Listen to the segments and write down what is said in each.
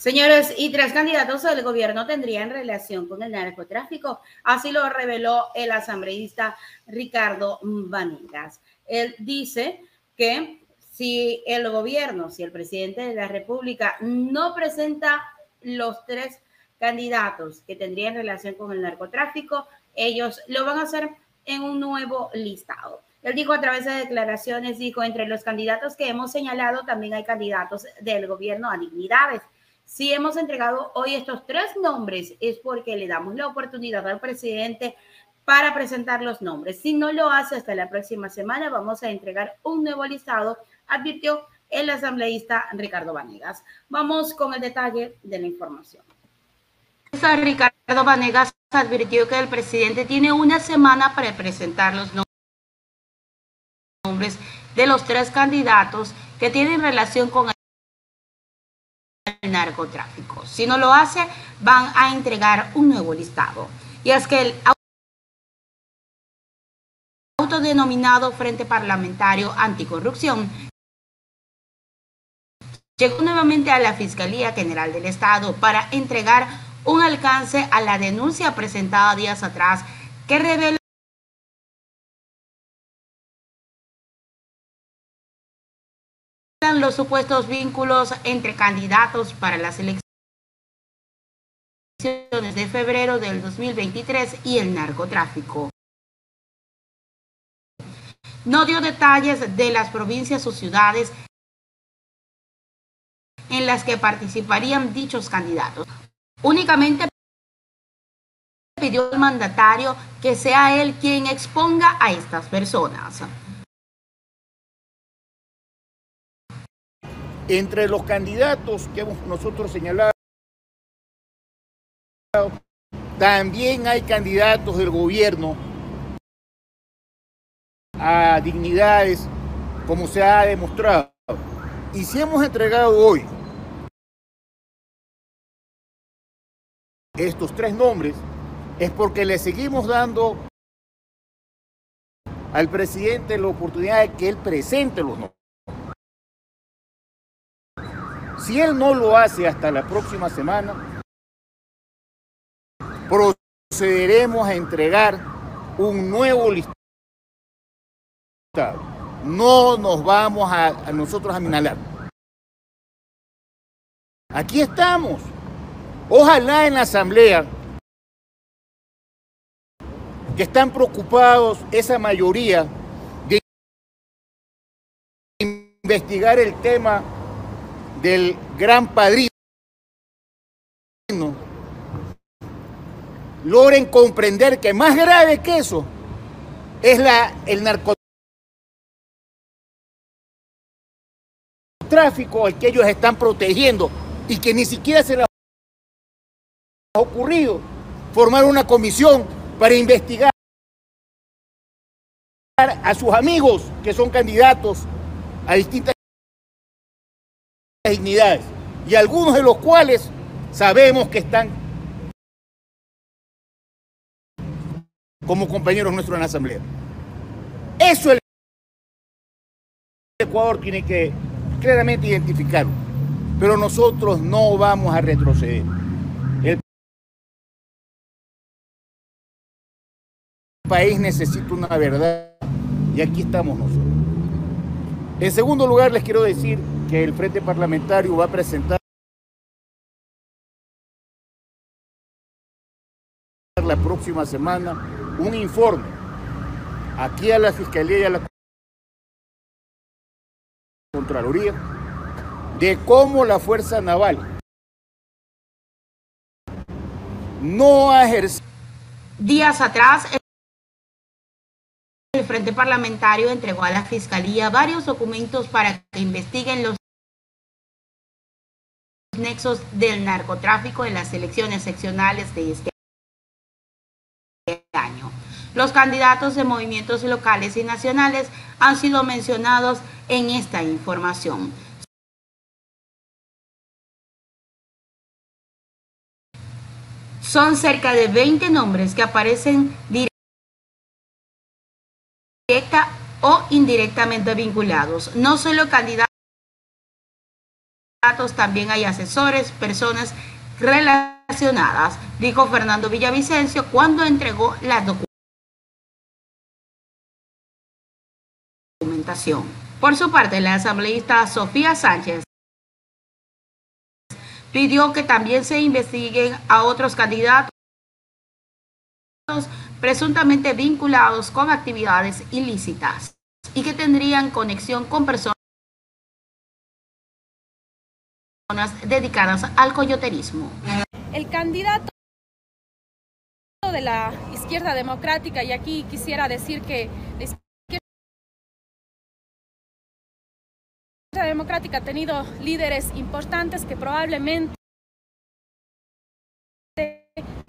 Señores, y tres candidatos del gobierno tendrían relación con el narcotráfico. Así lo reveló el asambleísta Ricardo Vanegas. Él dice que si el gobierno, si el presidente de la República no presenta los tres candidatos que tendrían relación con el narcotráfico, ellos lo van a hacer en un nuevo listado. Él dijo a través de declaraciones, dijo, entre los candidatos que hemos señalado también hay candidatos del gobierno a dignidades si hemos entregado hoy estos tres nombres es porque le damos la oportunidad al presidente para presentar los nombres. Si no lo hace hasta la próxima semana, vamos a entregar un nuevo listado, advirtió el asambleísta Ricardo Vanegas. Vamos con el detalle de la información. Ricardo Vanegas advirtió que el presidente tiene una semana para presentar los nombres de los tres candidatos que tienen relación con narcotráfico. Si no lo hace, van a entregar un nuevo listado. Y es que el autodenominado Frente Parlamentario Anticorrupción llegó nuevamente a la Fiscalía General del Estado para entregar un alcance a la denuncia presentada días atrás que revela los supuestos vínculos entre candidatos para las elecciones de febrero del 2023 y el narcotráfico. No dio detalles de las provincias o ciudades en las que participarían dichos candidatos. Únicamente pidió al mandatario que sea él quien exponga a estas personas. Entre los candidatos que hemos nosotros señalado, también hay candidatos del gobierno a dignidades, como se ha demostrado. Y si hemos entregado hoy estos tres nombres, es porque le seguimos dando al presidente la oportunidad de que él presente los nombres. Si él no lo hace hasta la próxima semana, procederemos a entregar un nuevo listado. No nos vamos a, nosotros a minalar. Aquí estamos. Ojalá en la asamblea que están preocupados esa mayoría de investigar el tema del gran padrino. Logren comprender que más grave que eso es la, el narcotráfico al que ellos están protegiendo y que ni siquiera se les ha ocurrido formar una comisión para investigar a sus amigos que son candidatos a distintas dignidades y algunos de los cuales sabemos que están como compañeros nuestros en la Asamblea. Eso el Ecuador tiene que claramente identificarlo, pero nosotros no vamos a retroceder. El país necesita una verdad y aquí estamos nosotros. En segundo lugar, les quiero decir que el Frente Parlamentario va a presentar la próxima semana un informe aquí a la Fiscalía y a la Contraloría de cómo la Fuerza Naval no ha ejercido. Días atrás, el Frente Parlamentario entregó a la Fiscalía varios documentos para que investiguen los nexos del narcotráfico en las elecciones seccionales de este año. Los candidatos de movimientos locales y nacionales han sido mencionados en esta información. Son cerca de 20 nombres que aparecen directa o indirectamente vinculados, no solo candidatos también hay asesores, personas relacionadas, dijo Fernando Villavicencio cuando entregó la documentación. Por su parte, la asambleísta Sofía Sánchez pidió que también se investiguen a otros candidatos presuntamente vinculados con actividades ilícitas y que tendrían conexión con personas dedicadas al coyoterismo. El candidato de la izquierda democrática, y aquí quisiera decir que la izquierda democrática ha tenido líderes importantes que probablemente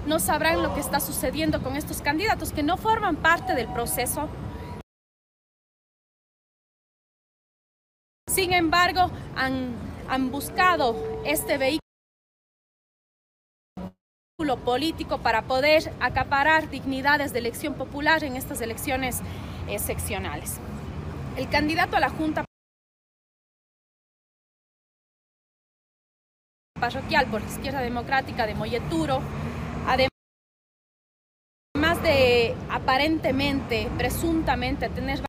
no sabrán lo que está sucediendo con estos candidatos que no forman parte del proceso. Sin embargo, han, han buscado este vehículo político para poder acaparar dignidades de elección popular en estas elecciones eh, seccionales. El candidato a la Junta parroquial por la izquierda democrática de Molleturo Además de aparentemente, presuntamente tener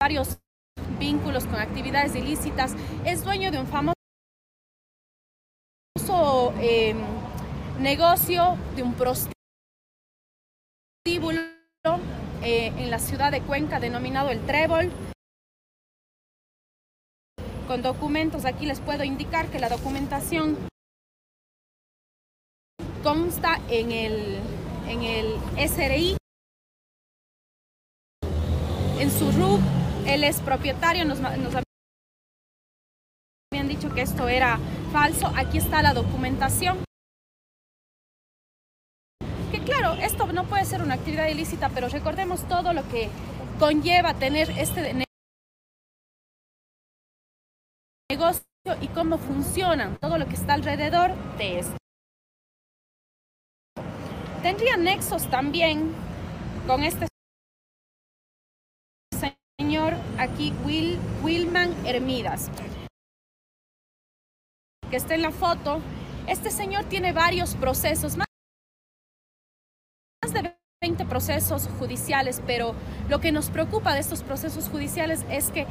varios vínculos con actividades ilícitas, es dueño de un famoso em, negocio de un prostíbulo eh, en la ciudad de Cuenca denominado el Trébol. Con documentos, aquí les puedo indicar que la documentación consta en el, en el SRI. En su RUB, él es propietario, nos, nos habían dicho que esto era falso. Aquí está la documentación. Que claro, esto no puede ser una actividad ilícita, pero recordemos todo lo que conlleva tener este negocio y cómo funcionan, todo lo que está alrededor de esto. Tendría nexos también con este señor aquí, Will, Wilman Hermidas, que está en la foto. Este señor tiene varios procesos, más de 20 procesos judiciales, pero lo que nos preocupa de estos procesos judiciales es que...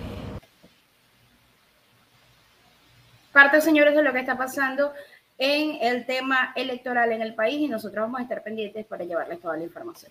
Parte, señores, de lo que está pasando en el tema electoral en el país y nosotros vamos a estar pendientes para llevarles toda la información.